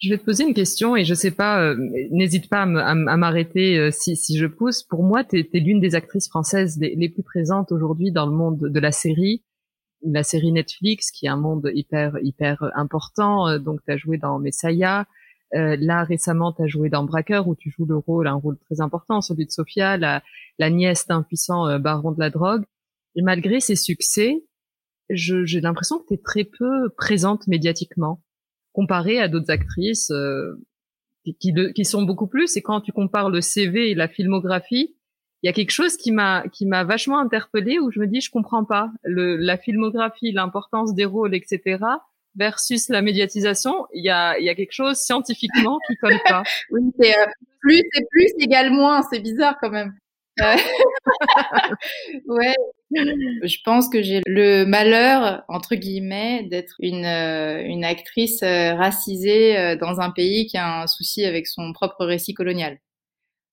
Je vais te poser une question et je sais pas, euh, n'hésite pas à m'arrêter euh, si, si je pousse. Pour moi, tu es, l'une des actrices françaises les, plus présentes aujourd'hui dans le monde de la série, la série Netflix, qui est un monde hyper hyper important. Euh, donc, tu as joué dans Messiah. là, récemment, tu as joué dans Braqueur, où tu joues le rôle, un rôle très important, celui de Sophia, la, la nièce d'un puissant baron de la drogue. Et malgré ces succès, j'ai l'impression que tu es très peu présente médiatiquement comparé à d'autres actrices euh, qui, qui, sont beaucoup plus. Et quand tu compares le CV et la filmographie, il y a quelque chose qui m'a qui m'a vachement interpellée où je me dis je comprends pas le, la filmographie, l'importance des rôles, etc. versus la médiatisation. Il y a il y a quelque chose scientifiquement qui colle pas. <laughs> oui, c'est euh, plus c'est plus égale moins. C'est bizarre quand même. Euh, <laughs> ouais, je pense que j'ai le malheur, entre guillemets, d'être une, euh, une actrice euh, racisée dans un pays qui a un souci avec son propre récit colonial.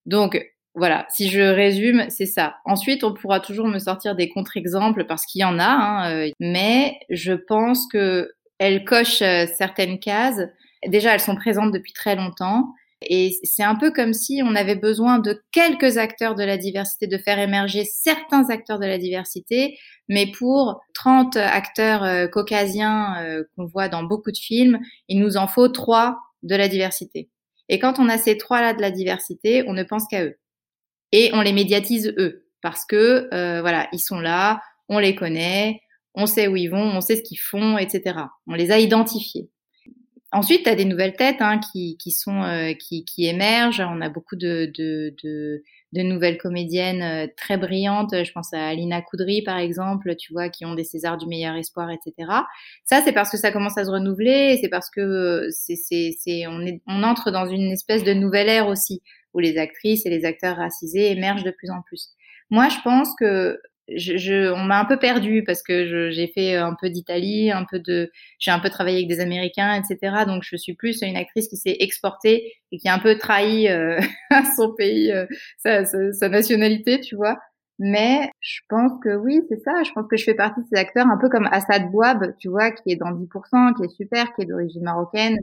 Donc, voilà, si je résume, c'est ça. Ensuite, on pourra toujours me sortir des contre-exemples parce qu'il y en a, hein, mais je pense que elles cochent certaines cases. Déjà, elles sont présentes depuis très longtemps. Et c'est un peu comme si on avait besoin de quelques acteurs de la diversité, de faire émerger certains acteurs de la diversité, mais pour 30 acteurs euh, caucasiens euh, qu'on voit dans beaucoup de films, il nous en faut trois de la diversité. Et quand on a ces trois-là de la diversité, on ne pense qu'à eux. Et on les médiatise eux, parce que euh, voilà, ils sont là, on les connaît, on sait où ils vont, on sait ce qu'ils font, etc. On les a identifiés. Ensuite, tu as des nouvelles têtes hein, qui, qui, sont, euh, qui, qui, émergent. On a beaucoup de, de, de, de nouvelles comédiennes euh, très brillantes. Je pense à Alina Koudry, par exemple, tu vois, qui ont des Césars du meilleur espoir, etc. Ça, c'est parce que ça commence à se renouveler. C'est parce que c'est, c'est, c'est, on, est, on entre dans une espèce de nouvelle ère aussi, où les actrices et les acteurs racisés émergent de plus en plus. Moi, je pense que je, je, on m'a un peu perdu parce que j'ai fait un peu d'Italie, un peu de, j'ai un peu travaillé avec des Américains, etc. Donc je suis plus une actrice qui s'est exportée et qui a un peu trahi euh, <laughs> son pays, euh, sa, sa, nationalité, tu vois. Mais je pense que oui, c'est ça. Je pense que je fais partie de ces acteurs un peu comme Assad Bouab, tu vois, qui est dans 10%, qui est super, qui est d'origine marocaine,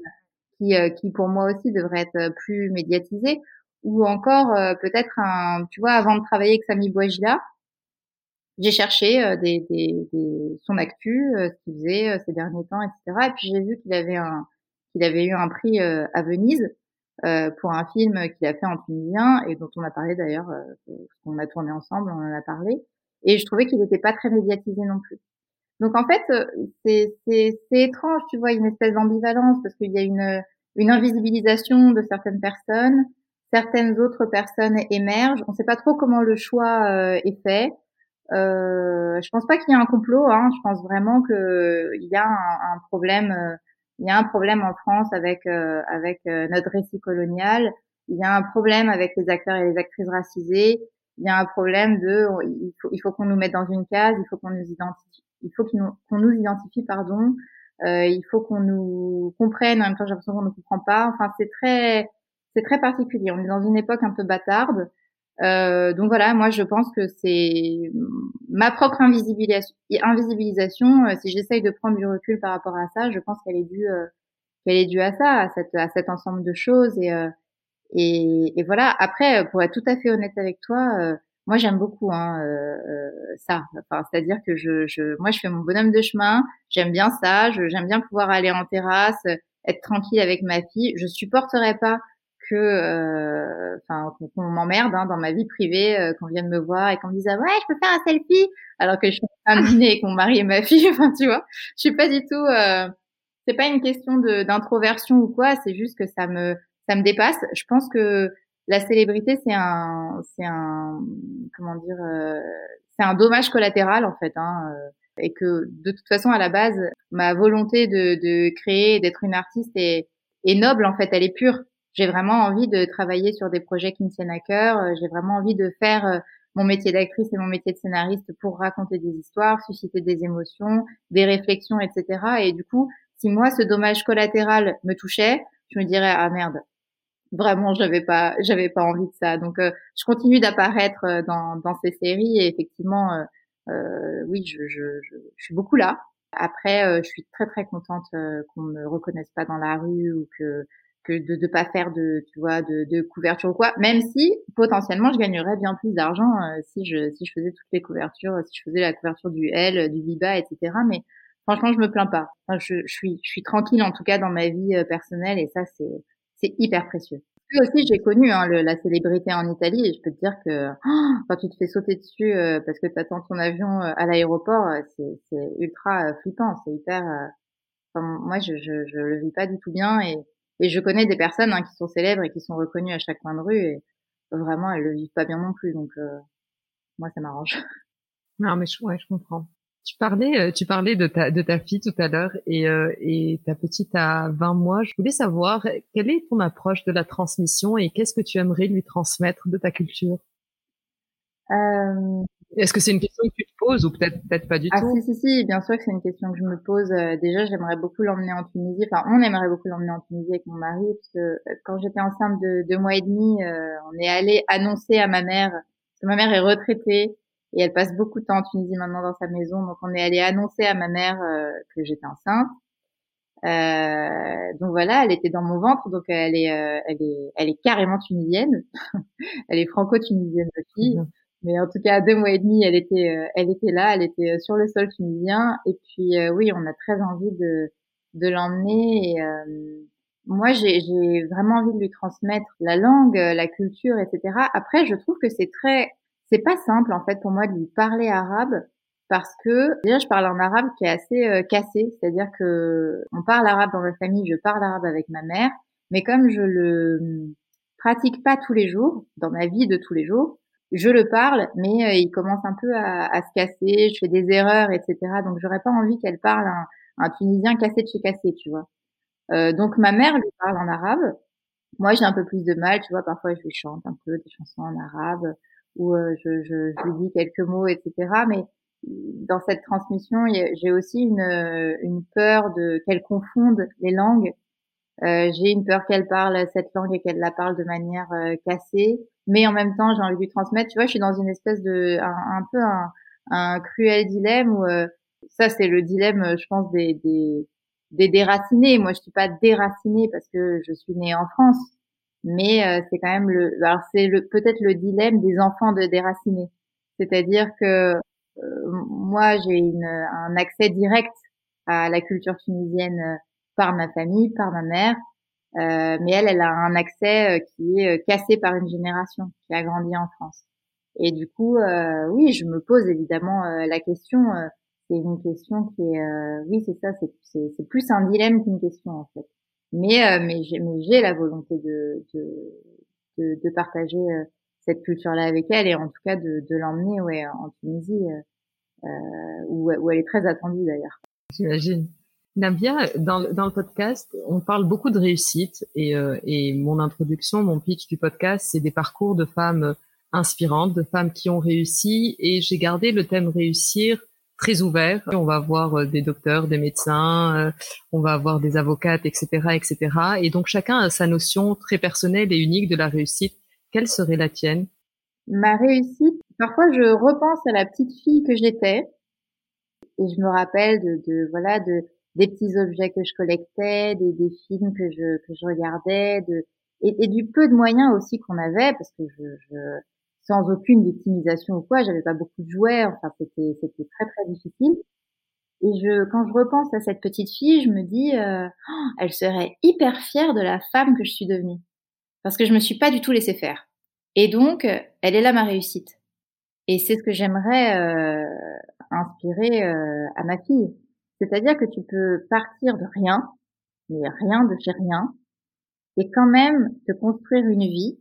qui, euh, qui pour moi aussi devrait être plus médiatisé. Ou encore peut-être un, tu vois, avant de travailler avec Sami Bouajila, j'ai cherché des, des, des, son actu, ce qu'il faisait ces derniers temps, etc. Et puis j'ai vu qu'il avait un qu'il avait eu un prix à Venise euh, pour un film qu'il a fait en tunisien et dont on a parlé d'ailleurs, euh, qu'on a tourné ensemble, on en a parlé. Et je trouvais qu'il n'était pas très médiatisé non plus. Donc en fait, euh, c'est étrange, tu vois, une espèce d'ambivalence parce qu'il y a une, une invisibilisation de certaines personnes, certaines autres personnes émergent. On ne sait pas trop comment le choix euh, est fait. Euh, je pense pas qu'il y ait un complot. Hein. Je pense vraiment qu'il y a un, problème il y a un problème en France avec euh, avec euh, notre récit colonial. Il y a un problème avec les acteurs et les actrices racisés. Il y a un problème de il faut il qu'on nous mette dans une case. Il faut qu'on nous identifie. Il faut qu'on nous, identifie pardon. Euh, il faut qu'on nous comprenne. En même temps, j'ai l'impression qu'on ne comprend pas. Enfin, c'est très c'est très particulier. On est dans une époque un peu bâtarde. Euh, donc voilà, moi je pense que c'est ma propre invisibilisation. euh, si j'essaye de prendre du recul par rapport à ça, je pense qu'elle est due, euh, qu'elle est due à ça, à, cet ensemble de choses. Et, et, et, voilà. Après, pour être tout à fait honnête avec toi, moi j'aime beaucoup hein, ça. C'est-à-dire que je, je, moi je fais mon bonhomme de chemin. J'aime bien ça. J'aime bien pouvoir aller en terrasse, être tranquille avec ma fille. Je supporterais pas que euh, enfin qu'on m'emmerde hein, dans ma vie privée euh, qu'on vienne me voir et qu'on me dise ah ouais je peux faire un selfie! Alors que je suis en train de dîner et qu'on marie ma fille <laughs> enfin tu vois. Je suis pas du tout euh, c'est pas une question de d'introversion ou quoi c'est juste que ça me ça me dépasse. Je pense que la célébrité c'est un c'est un comment dire c'est un dommage collatéral en fait hein, et que de toute façon à la base ma volonté de, de créer d'être une artiste est, est noble en fait elle est pure j'ai vraiment envie de travailler sur des projets qui me tiennent à cœur. Euh, j'ai vraiment envie de faire euh, mon métier d'actrice et mon métier de scénariste pour raconter des histoires, susciter des émotions, des réflexions, etc. Et du coup, si moi ce dommage collatéral me touchait, je me dirais ah merde, vraiment j'avais pas j'avais pas envie de ça. Donc euh, je continue d'apparaître dans, dans ces séries et effectivement euh, oui je, je, je, je, suis beaucoup là. Après je suis très très contente qu'on me reconnaisse pas dans la rue ou que de ne pas faire de tu vois de, de couverture ou quoi même si potentiellement je gagnerais bien plus d'argent euh, si je si je faisais toutes les couvertures si je faisais la couverture du L du Biba etc mais franchement je me plains pas. Je, je suis je suis tranquille en tout cas dans ma vie euh, personnelle et ça c'est c'est hyper précieux. Puis aussi j'ai connu hein, le, la célébrité en Italie et je peux te dire que quand tu te fais sauter dessus euh, parce que tu attends ton avion à l'aéroport c'est c'est ultra flippant c'est hyper moi je, je je le vis pas du tout bien et et je connais des personnes hein, qui sont célèbres et qui sont reconnues à chaque coin de rue et vraiment elles le vivent pas bien non plus. Donc euh, moi ça m'arrange. <laughs> Non mais je, ouais, je comprends. Tu parlais, euh, tu parlais de ta, de ta fille tout à l'heure et, euh, et ta petite a 20 mois. Je voulais savoir quelle est ton approche de la transmission et qu'est-ce que tu aimerais lui transmettre de ta culture? Euh, Est-ce que c'est une question que tu te poses ou peut-être peut-être pas du ah, tout? si, si, si, bien sûr que c'est une question que je me pose. Euh, déjà, j'aimerais beaucoup l'emmener en Tunisie. Enfin, on aimerait beaucoup l'emmener en Tunisie avec mon mari, parce que euh, quand j'étais enceinte de deux mois et demi, on est allé annoncer à ma mère, parce que ma mère est retraitée et elle passe beaucoup de temps en Tunisie maintenant dans sa maison, donc on est allé annoncer à ma mère que j'étais enceinte. Euh, donc voilà, elle était dans mon ventre, donc elle est, elle est, elle est carrément tunisienne. <laughs> elle est franco-tunisienne aussi. Mais en tout cas, à deux mois et demi, elle était, euh, elle était là, elle était euh, sur le sol tunisien. Et puis, euh, oui, on a très envie de, de l'emmener. Et moi, j'ai vraiment envie de lui transmettre la langue, la culture, etc. Après, je trouve que c'est très, c'est pas simple en fait pour moi de lui parler arabe parce que déjà je parle en arabe qui est assez cassé, c'est-à-dire que on parle arabe dans ma famille, je parle arabe avec ma mère, mais comme je le pratique pas tous les jours dans ma vie de tous les jours, je le parle, mais euh, il commence un peu à, à, se casser, je fais des erreurs, etc. Donc j'aurais pas envie qu'elle parle un, un, Tunisien cassé de chez cassé, tu vois. Euh, donc ma mère lui parle en arabe. Moi j'ai un peu plus de mal, tu vois. Parfois je lui chante un peu des chansons en arabe ou euh, je, je, je, lui dis quelques mots, etc. Mais dans cette transmission, j'ai aussi une, une peur de qu'elle confonde les langues. Euh, j'ai une peur qu'elle parle cette langue et qu'elle la parle de manière cassée mais en même temps j'ai envie de lui transmettre. Tu vois, je suis dans une espèce de un, peu un, un, cruel dilemme où euh, ça c'est le dilemme, je pense des, des des déracinés. Moi, je suis pas déracinée parce que je suis née en France, mais euh, c'est quand même le alors c'est le peut-être le dilemme des enfants de déracinés. C'est-à-dire que moi, j'ai un accès direct à la culture tunisienne par ma famille, par ma mère. Euh, mais elle, elle a un accès qui est cassé par une génération qui a grandi en France. Et du coup, euh, oui, je me pose évidemment la question. c'est une question qui est, oui, c'est ça, c'est plus un dilemme qu'une question en fait. Mais mais j'ai la volonté de, de de, de partager euh, cette culture-là avec elle et en tout cas de, de l'emmener ouais, en Tunisie euh, euh, où, où elle est très attendue d'ailleurs. J'imagine. Nabia, dans, dans le podcast, on parle beaucoup de réussite et, euh, et mon introduction, mon pitch du podcast, c'est des parcours de femmes inspirantes, de femmes qui ont réussi et j'ai gardé le thème réussir très ouvert. On va avoir des docteurs, des médecins, on va avoir des avocates, etc., etc. Et donc chacun a sa notion très personnelle et unique de la réussite. Quelle serait la tienne? Ma réussite, parfois je repense à la petite fille que j'étais et je me rappelle de, de voilà de des petits objets que je collectais, des, des films que je que je regardais, de et, du peu de moyens aussi qu'on avait parce que je, je sans aucune victimisation ou quoi, j'avais pas beaucoup de jouets, enfin c'était c'était très très difficile. Et je quand je repense à cette petite fille, je me dis euh, oh, elle serait hyper fière de la femme que je suis devenue parce que je me suis pas du tout laissée faire. Et donc elle est là ma réussite. Et c'est ce que j'aimerais euh, inspirer euh, à ma fille. C'est-à-dire que tu peux partir de rien, mais rien de chez rien, et quand même te construire une vie.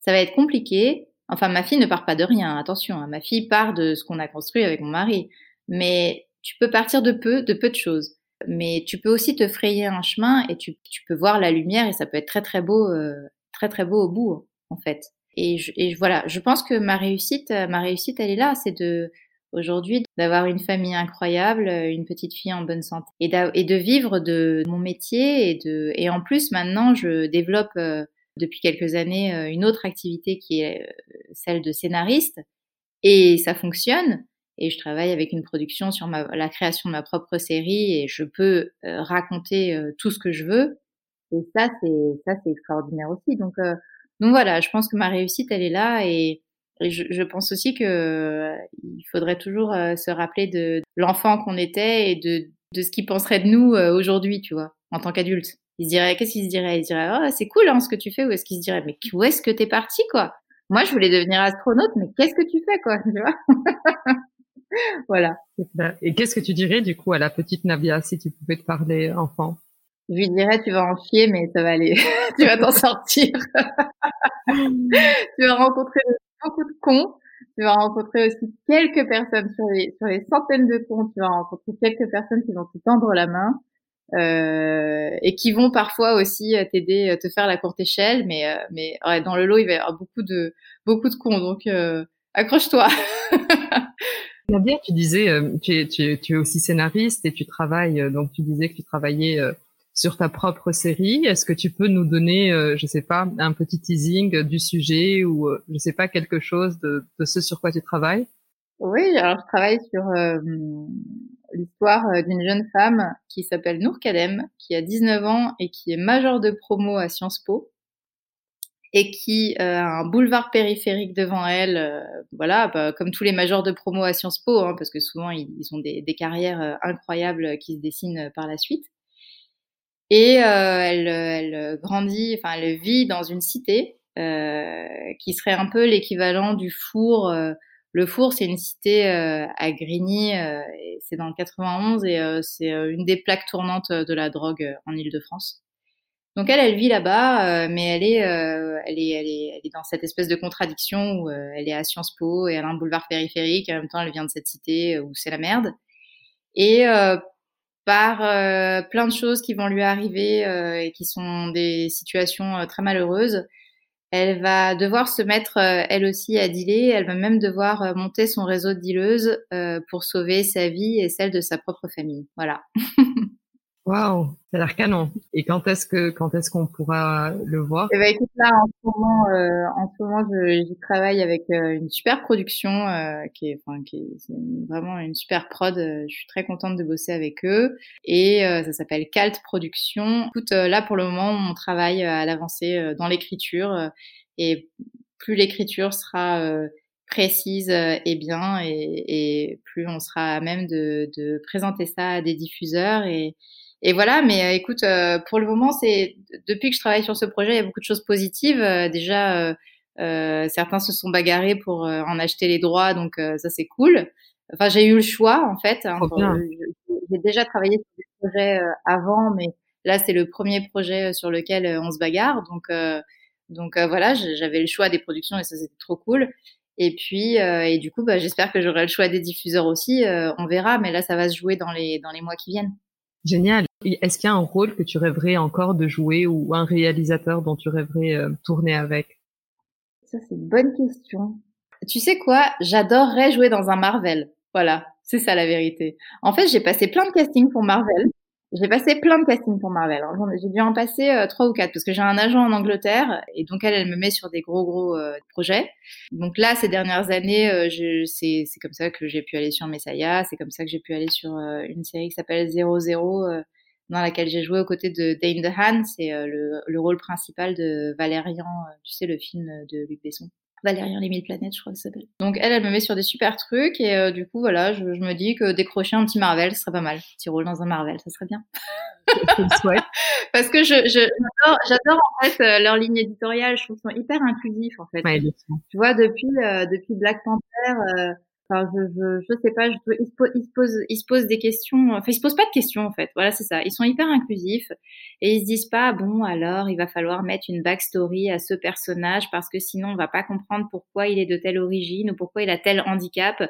Ça va être compliqué, Enfin, ma fille ne part pas de rien, attention. Hein. Ma fille part de ce qu'on a construit avec mon mari. Mais tu peux partir de peu, de peu de choses. Mais tu peux aussi te frayer un chemin et tu, peux voir la lumière et ça peut être très très beau, euh, très très beau au bout, en fait. Et, et voilà, je pense que ma réussite, ma réussite, elle est là. C'est de aujourd'hui d'avoir une famille incroyable, une petite fille en bonne santé et, de vivre de mon métier et de et en plus maintenant je développe euh, depuis quelques années euh, une autre activité qui est euh, celle de scénariste et ça fonctionne et je travaille avec une production sur ma, la création de ma propre série et je peux euh, raconter tout ce que je veux et ça c'est ça c'est extraordinaire aussi. Donc donc voilà je pense que ma réussite elle est là et, je, je, pense aussi que il faudrait toujours se rappeler de l'enfant qu'on était et de de ce qu'il penserait de nous aujourd'hui tu vois en tant qu'adulte il se dirait, qu'est-ce qu'il se dirait? Il se dirait, oh, c'est cool hein, ce que tu fais. Ou est-ce qu'il se dirait, mais où est-ce que t'es parti, quoi? Moi, je voulais devenir astronaute, mais qu'est-ce que tu fais, quoi? <laughs> Tu vois? <laughs> Voilà. Et qu'est-ce que tu dirais, du coup, à la petite Nabia, si tu pouvais te parler enfant? Je lui dirais, tu vas en chier, mais ça va aller. <laughs> tu vas t'en sortir. tu vas rencontrer beaucoup de cons. Tu vas rencontrer aussi quelques personnes sur les, sur les centaines de cons. Tu vas rencontrer quelques personnes qui vont te tendre la main euh, et qui vont parfois aussi euh, t'aider, euh, te faire la courte échelle, mais mais ouais, dans le lot il va y avoir beaucoup de beaucoup de cons, donc accroche-toi. <laughs> Nadia, tu disais, tu es, tu, tu, es aussi scénariste et tu travailles, donc tu disais que tu travaillais sur ta propre série. Est-ce que tu peux nous donner, je sais pas, un petit teasing du sujet ou je sais pas quelque chose de, ce sur quoi tu travailles? Oui, alors je travaille sur l'histoire euh, d'une jeune femme qui s'appelle Nour Kadem, qui a 19 ans et qui est majeure de promo à Sciences Po et qui euh, a un boulevard périphérique devant elle, euh, voilà, bah, comme tous les majors de promo à Sciences Po, hein, parce que souvent ils, ont des, carrières incroyables qui se dessinent par la suite. Et elle, elle, grandit, enfin elle vit dans une cité qui serait un peu l'équivalent du four le Four, c'est une cité euh, à Grigny, euh, c'est dans le 91 et euh, c'est une des plaques tournantes de la drogue en Île-de-France. Donc elle, elle vit là-bas, mais elle est, elle elle est, elle est dans cette espèce de contradiction où elle est à Sciences Po et elle a un boulevard périphérique. Et en même temps, elle vient de cette cité où c'est la merde. Et par plein de choses qui vont lui arriver et qui sont des situations très malheureuses, elle va devoir se mettre euh, elle aussi à dealer. Elle va même devoir euh, monter son réseau de dealeuses euh, pour sauver sa vie et celle de sa propre famille. Voilà. <laughs> Waouh, ça a l'air canon. Et quand est-ce que quand est-ce qu'on pourra le voir? Eh ben écoute là en ce moment, euh, en ce moment, je, travaille avec euh, une super production euh, qui est, enfin qui est, vraiment une super prod. je suis très contente de bosser avec eux et ça s'appelle Calt Production. Écoute, là pour le moment, on travaille à l'avancée dans l'écriture et plus l'écriture sera précise et bien, et, plus on sera à même de, de, présenter ça à des diffuseurs. Et, et voilà, mais écoute, pour le moment, c'est depuis que je travaille sur ce projet, il y a beaucoup de choses positives. déjà, certains se sont bagarrés pour en acheter les droits, donc ça c'est cool. Enfin, j'ai eu le choix en fait. Hein, j'ai déjà travaillé sur des projets avant, mais là c'est le premier projet sur lequel on se bagarre, donc donc voilà, j'avais le choix des productions et ça c'était trop cool. Et puis, euh, et du coup, bah, j'espère que j'aurai le choix des diffuseurs aussi. Euh, on verra, mais là, ça va se jouer dans les dans les mois qui viennent. Génial. Est-ce qu'il y a un rôle que tu rêverais encore de jouer ou un réalisateur dont tu rêverais euh, tourner avec? Ça, c'est une bonne question. Tu sais quoi? J'adorerais jouer dans un Marvel. Voilà, c'est ça la vérité. En fait, j'ai passé plein de castings pour Marvel. J'ai passé plein de castings pour Marvel. Hein. J'ai dû en passer euh, trois ou quatre parce que j'ai un agent en Angleterre et donc elle, elle me met sur des gros gros euh, projets. Donc là, ces dernières années, euh, c'est comme ça que j'ai pu aller sur Messiah. C'est comme ça que j'ai pu aller sur une série qui s'appelle 00 dans laquelle j'ai joué aux côtés de Dane DeHaan. C'est le, le, rôle principal de Valérian, tu sais, le film de Luc Besson. Valérian les mille planètes, je crois que ça s'appelle. Donc elle, elle me met sur des super trucs et euh, du coup voilà, je, je, me dis que décrocher un petit Marvel, ce serait pas mal. Un petit rôle dans un Marvel, ça serait bien. <laughs> Parce que je, j'adore, j'adore en fait euh, leur ligne éditoriale. Je trouve qu'ils sont hyper inclusifs en fait. tu vois depuis euh, depuis Black Panther Enfin, je, je, je sais pas, je, ils, se, posent, ils se posent des questions. Enfin, ils se posent pas de questions en fait. Voilà, c'est ça. Ils sont hyper inclusifs et ils se disent pas bon alors il va falloir mettre une backstory à ce personnage parce que sinon on va pas comprendre pourquoi il est de telle origine ou pourquoi il a tel handicap.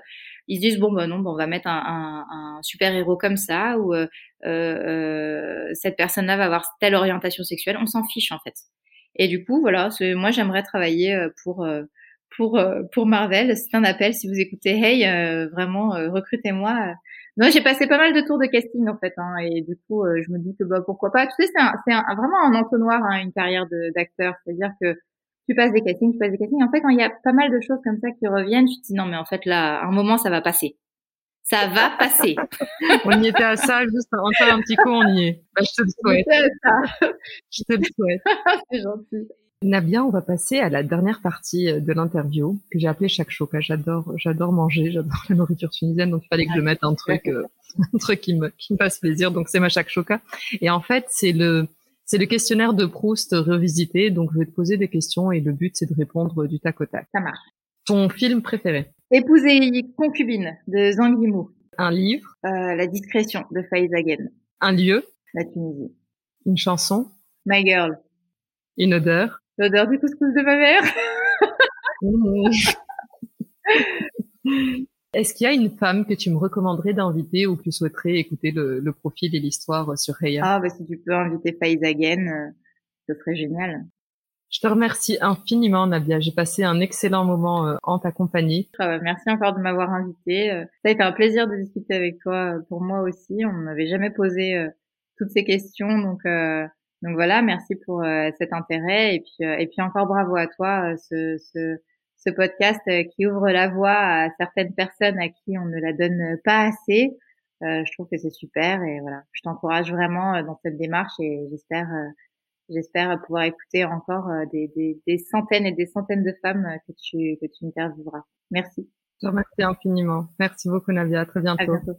Ils se disent bon ben non, bon, on va mettre un, un, un super héros comme ça ou euh, euh, cette personne-là va avoir telle orientation sexuelle. On s'en fiche en fait. Et du coup voilà, moi j'aimerais travailler euh, pour euh, pour euh, pour Marvel. C'est un appel si vous écoutez Hey, euh, vraiment euh, recrutez-moi. Moi, j'ai passé pas mal de tours de casting en fait, hein, et du coup, je me dis que bah pourquoi pas. Tu sais, c'est c'est vraiment un entonnoir hein, une carrière d'acteur, c'est-à-dire que tu passes des castings, tu passes des castings. En fait, quand il y a pas mal de choses comme ça qui reviennent, tu te dis non mais en fait là, à un moment ça va passer. Ça va passer. <laughs> on y était à ça, juste encore un petit coup, on y est. Bah, je te le souhaite. Je te le souhaite. <laughs> c'est gentil. Nabia, on va passer à la dernière partie euh, de l'interview que j'ai appelée chaque choca. J'adore, j'adore manger, j'adore <laughs> la nourriture tunisienne, donc il fallait que je mette un truc, euh, <laughs> un truc qui me, qui me fasse plaisir. Donc c'est ma chaque choca. Et en fait, c'est le, c'est le questionnaire de Proust revisité. Donc je vais te poser des questions et le but c'est de répondre du tac au tac. Ça marche. Ton film préféré? Épouser concubine de Zhang Yimou. Un livre? Euh, La discrétion de Faiz Agen. Un lieu? La Tunisie. Une chanson? My Girl. Une odeur? L'odeur du couscous de ma mère? <laughs> Est-ce qu'il y a une femme que tu me recommanderais d'inviter ou que tu souhaiterais écouter le, le profil et l'histoire sur Reya Ah, bah, si tu peux inviter Faiz Again, euh, ce serait génial. Je te remercie infiniment, Nabia. J'ai passé un excellent moment euh, en ta compagnie. Ah merci encore de m'avoir invité. Euh, ça a été un plaisir de discuter avec toi pour moi aussi. On n'avait jamais posé toutes ces questions, donc donc voilà, merci pour euh, cet intérêt et puis euh, et puis encore bravo à toi euh, ce, ce, ce podcast qui ouvre la voie à certaines personnes à qui on ne la donne pas assez. je trouve que c'est super et voilà, je t'encourage vraiment dans cette démarche et j'espère j'espère pouvoir écouter encore des, des, des, centaines et des centaines de femmes que tu que tu intervieweras. Merci. Je te remercie infiniment. Merci beaucoup Navia. À très bientôt. À bientôt.